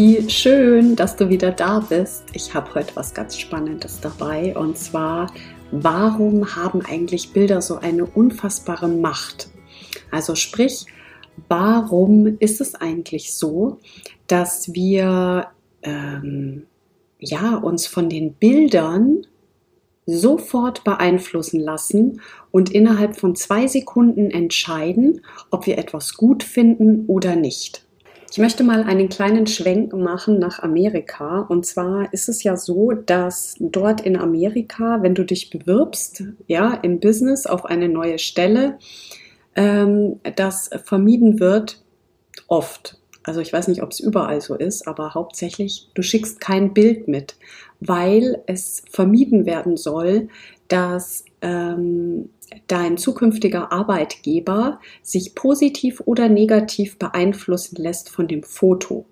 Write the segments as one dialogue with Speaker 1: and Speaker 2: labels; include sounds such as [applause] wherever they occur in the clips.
Speaker 1: Wie schön, dass du wieder da bist. Ich habe heute was ganz Spannendes dabei und zwar, warum haben eigentlich Bilder so eine unfassbare Macht? Also sprich, warum ist es eigentlich so, dass wir ähm, ja, uns von den Bildern sofort beeinflussen lassen und innerhalb von zwei Sekunden entscheiden, ob wir etwas gut finden oder nicht. Ich möchte mal einen kleinen Schwenk machen nach Amerika. Und zwar ist es ja so, dass dort in Amerika, wenn du dich bewirbst, ja, im Business auf eine neue Stelle, ähm, das vermieden wird, oft. Also ich weiß nicht, ob es überall so ist, aber hauptsächlich, du schickst kein Bild mit, weil es vermieden werden soll, dass ähm, dein zukünftiger Arbeitgeber sich positiv oder negativ beeinflussen lässt von dem Foto.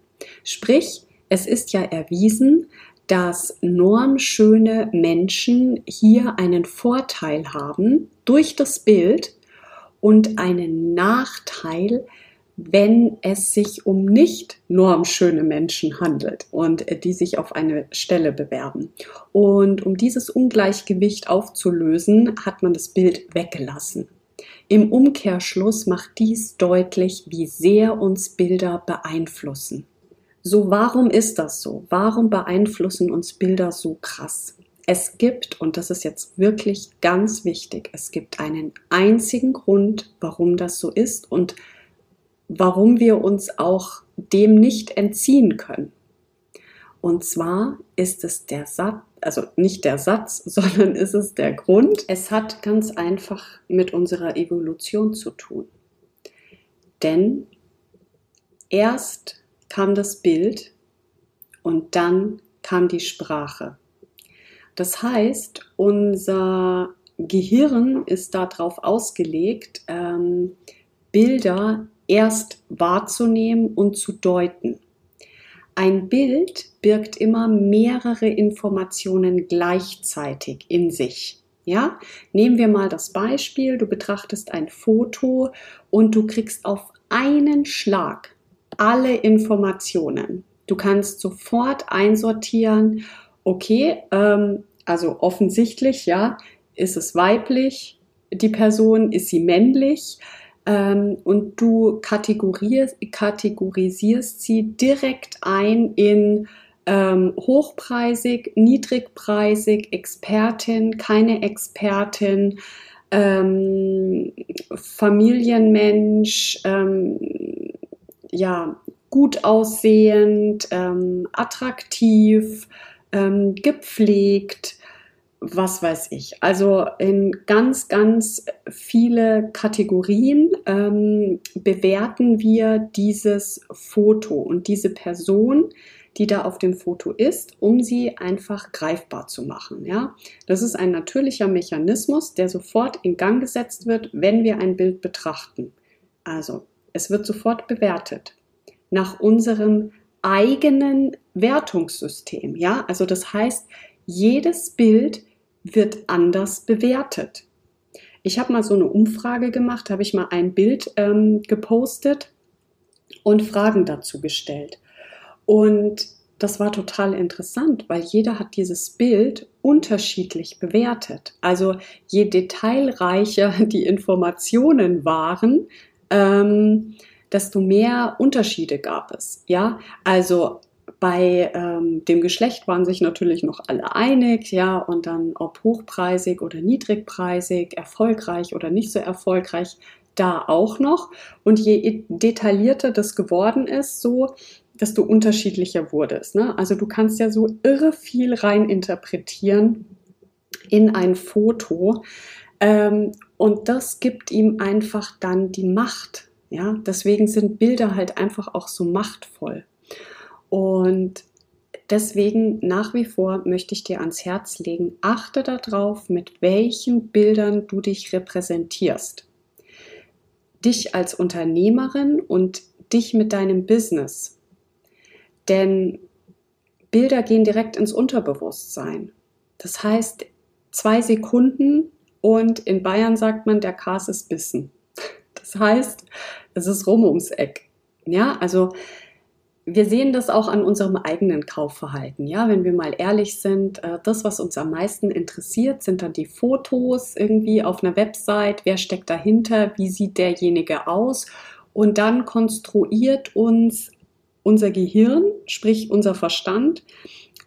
Speaker 1: Sprich, es ist ja erwiesen, dass normschöne Menschen hier einen Vorteil haben durch das Bild und einen Nachteil, wenn es sich um nicht normschöne Menschen handelt und äh, die sich auf eine Stelle bewerben. Und um dieses Ungleichgewicht aufzulösen, hat man das Bild weggelassen. Im Umkehrschluss macht dies deutlich, wie sehr uns Bilder beeinflussen. So, warum ist das so? Warum beeinflussen uns Bilder so krass? Es gibt, und das ist jetzt wirklich ganz wichtig, es gibt einen einzigen Grund, warum das so ist und warum wir uns auch dem nicht entziehen können. Und zwar ist es der Satz, also nicht der Satz, [laughs] sondern ist es der Grund. Es hat ganz einfach mit unserer Evolution zu tun. Denn erst kam das Bild und dann kam die Sprache. Das heißt, unser Gehirn ist darauf ausgelegt, ähm, Bilder erst wahrzunehmen und zu deuten. Ein Bild birgt immer mehrere Informationen gleichzeitig in sich. Ja, nehmen wir mal das Beispiel, du betrachtest ein Foto und du kriegst auf einen Schlag alle Informationen. Du kannst sofort einsortieren, okay, ähm, also offensichtlich, ja, ist es weiblich, die Person, ist sie männlich, ähm, und du kategorisierst, sie direkt ein in ähm, hochpreisig, niedrigpreisig, Expertin, keine Expertin, ähm, Familienmensch, ähm, ja, gut aussehend, ähm, attraktiv, ähm, gepflegt, was weiß ich. Also in ganz, ganz viele Kategorien ähm, bewerten wir dieses Foto und diese Person, die da auf dem Foto ist, um sie einfach greifbar zu machen. Ja, das ist ein natürlicher Mechanismus, der sofort in Gang gesetzt wird, wenn wir ein Bild betrachten. Also es wird sofort bewertet nach unserem eigenen Wertungssystem. Ja, also das heißt, jedes Bild wird anders bewertet. Ich habe mal so eine Umfrage gemacht, habe ich mal ein Bild ähm, gepostet und Fragen dazu gestellt. Und das war total interessant, weil jeder hat dieses Bild unterschiedlich bewertet. Also je detailreicher [laughs] die Informationen waren, ähm, desto mehr Unterschiede gab es. Ja, also bei ähm, dem Geschlecht waren sich natürlich noch alle einig, ja, und dann ob hochpreisig oder niedrigpreisig, erfolgreich oder nicht so erfolgreich, da auch noch. Und je detaillierter das geworden ist, so, desto unterschiedlicher wurde es. Ne? Also du kannst ja so irre viel rein interpretieren in ein Foto. Ähm, und das gibt ihm einfach dann die Macht. Ja, deswegen sind Bilder halt einfach auch so machtvoll. Und deswegen nach wie vor möchte ich dir ans Herz legen, achte darauf, mit welchen Bildern du dich repräsentierst. Dich als Unternehmerin und dich mit deinem Business. Denn Bilder gehen direkt ins Unterbewusstsein. Das heißt, zwei Sekunden und in Bayern sagt man, der Kas ist bissen. [laughs] Das heißt, es ist rum ums Eck. Ja, also wir sehen das auch an unserem eigenen Kaufverhalten. Ja, wenn wir mal ehrlich sind, äh, das, was uns am meisten interessiert, sind dann die Fotos irgendwie auf einer Website. Wer steckt dahinter? Wie sieht derjenige aus? Und dann konstruiert uns unser Gehirn, sprich unser Verstand,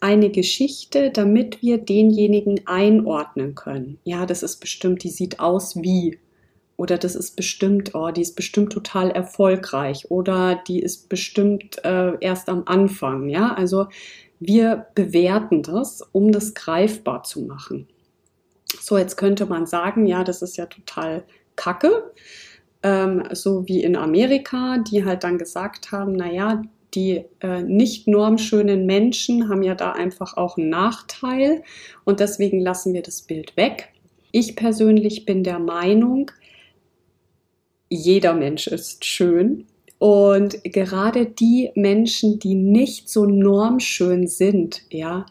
Speaker 1: eine Geschichte, damit wir denjenigen einordnen können. Ja, das ist bestimmt, die sieht aus wie. Oder das ist bestimmt, oh, die ist bestimmt total erfolgreich. Oder die ist bestimmt äh, erst am Anfang. Ja, also wir bewerten das, um das greifbar zu machen. So, jetzt könnte man sagen, ja, das ist ja total kacke ähm, so wie in Amerika, die halt dann gesagt haben, naja, die äh, nicht normschönen Menschen haben ja da einfach auch einen Nachteil und deswegen lassen wir das Bild weg. Ich persönlich bin der Meinung, jeder Mensch ist schön und gerade die Menschen, die nicht so normschön sind, ja,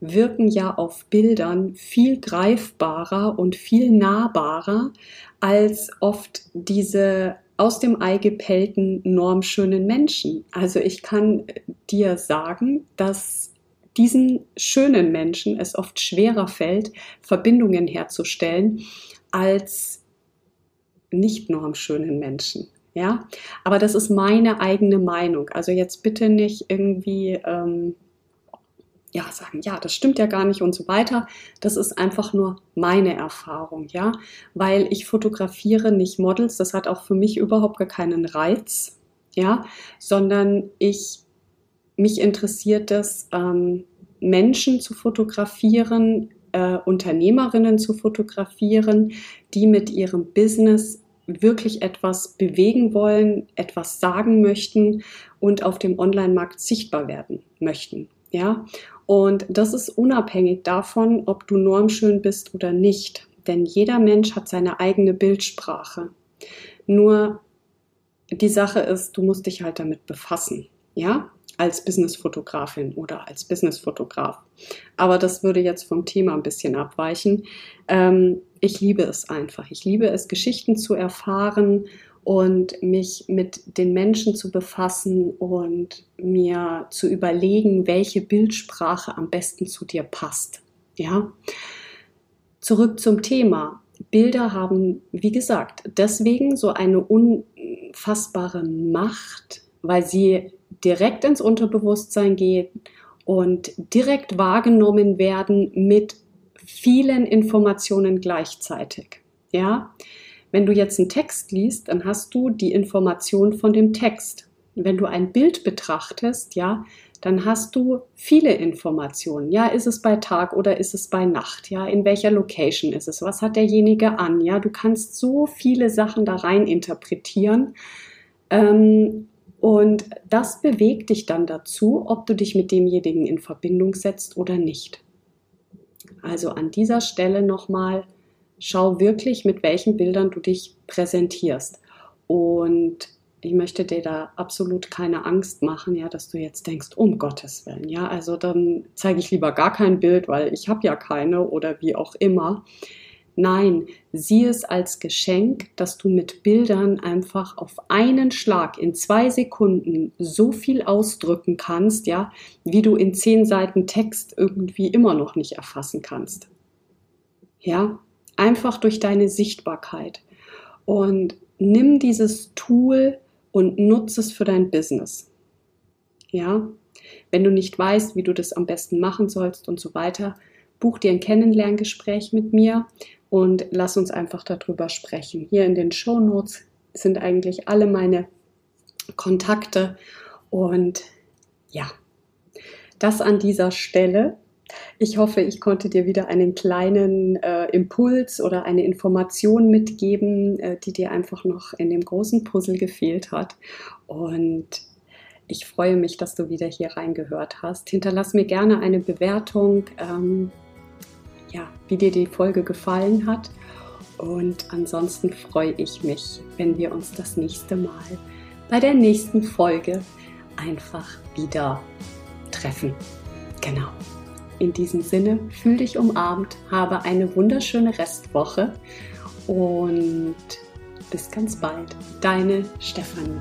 Speaker 1: wirken ja auf Bildern viel greifbarer und viel nahbarer als oft diese aus dem Ei gepellten normschönen Menschen. Also ich kann dir sagen, dass diesen schönen Menschen es oft schwerer fällt, Verbindungen herzustellen als nicht normschönen Menschen. Ja, aber das ist meine eigene Meinung. Also jetzt bitte nicht irgendwie ähm, ja, sagen, ja, das stimmt ja gar nicht und so weiter. Das ist einfach nur meine Erfahrung, ja, weil ich fotografiere nicht Models, das hat auch für mich überhaupt gar keinen Reiz, ja, sondern ich, mich interessiert es, ähm, Menschen zu fotografieren, äh, Unternehmerinnen zu fotografieren, die mit ihrem Business wirklich etwas bewegen wollen, etwas sagen möchten und auf dem Online-Markt sichtbar werden möchten. Ja, und das ist unabhängig davon, ob du normschön bist oder nicht. Denn jeder Mensch hat seine eigene Bildsprache. Nur die Sache ist, du musst dich halt damit befassen. Ja, als Businessfotografin oder als Businessfotograf. Aber das würde jetzt vom Thema ein bisschen abweichen. Ähm, ich liebe es einfach. Ich liebe es, Geschichten zu erfahren und mich mit den Menschen zu befassen und mir zu überlegen, welche Bildsprache am besten zu dir passt. Ja. Zurück zum Thema. Bilder haben, wie gesagt, deswegen so eine unfassbare Macht, weil sie direkt ins Unterbewusstsein gehen und direkt wahrgenommen werden mit vielen Informationen gleichzeitig. Ja, wenn du jetzt einen Text liest, dann hast du die Information von dem Text. Wenn du ein Bild betrachtest, ja, dann hast du viele Informationen. Ja, ist es bei Tag oder ist es bei Nacht? Ja, in welcher Location ist es? Was hat derjenige an? Ja, du kannst so viele Sachen da rein interpretieren. Ähm, und das bewegt dich dann dazu, ob du dich mit demjenigen in Verbindung setzt oder nicht. Also an dieser Stelle nochmal, schau wirklich, mit welchen Bildern du dich präsentierst. Und ich möchte dir da absolut keine Angst machen, ja, dass du jetzt denkst, um Gottes Willen, ja, also dann zeige ich lieber gar kein Bild, weil ich habe ja keine oder wie auch immer. Nein, sieh es als Geschenk, dass du mit Bildern einfach auf einen Schlag in zwei Sekunden so viel ausdrücken kannst, ja, wie du in zehn Seiten Text irgendwie immer noch nicht erfassen kannst. Ja, einfach durch deine Sichtbarkeit. Und nimm dieses Tool und nutze es für dein Business. Ja, wenn du nicht weißt, wie du das am besten machen sollst und so weiter, buch dir ein Kennenlerngespräch mit mir und lass uns einfach darüber sprechen. Hier in den Show Notes sind eigentlich alle meine Kontakte und ja, das an dieser Stelle. Ich hoffe, ich konnte dir wieder einen kleinen äh, Impuls oder eine Information mitgeben, äh, die dir einfach noch in dem großen Puzzle gefehlt hat. Und Ich freue mich, dass du wieder hier reingehört hast. Hinterlass mir gerne eine Bewertung, ähm, ja, wie dir die Folge gefallen hat. Und ansonsten freue ich mich, wenn wir uns das nächste Mal bei der nächsten Folge einfach wieder treffen. Genau. In diesem Sinne, fühl dich umarmt, habe eine wunderschöne Restwoche und bis ganz bald. Deine Stefanie.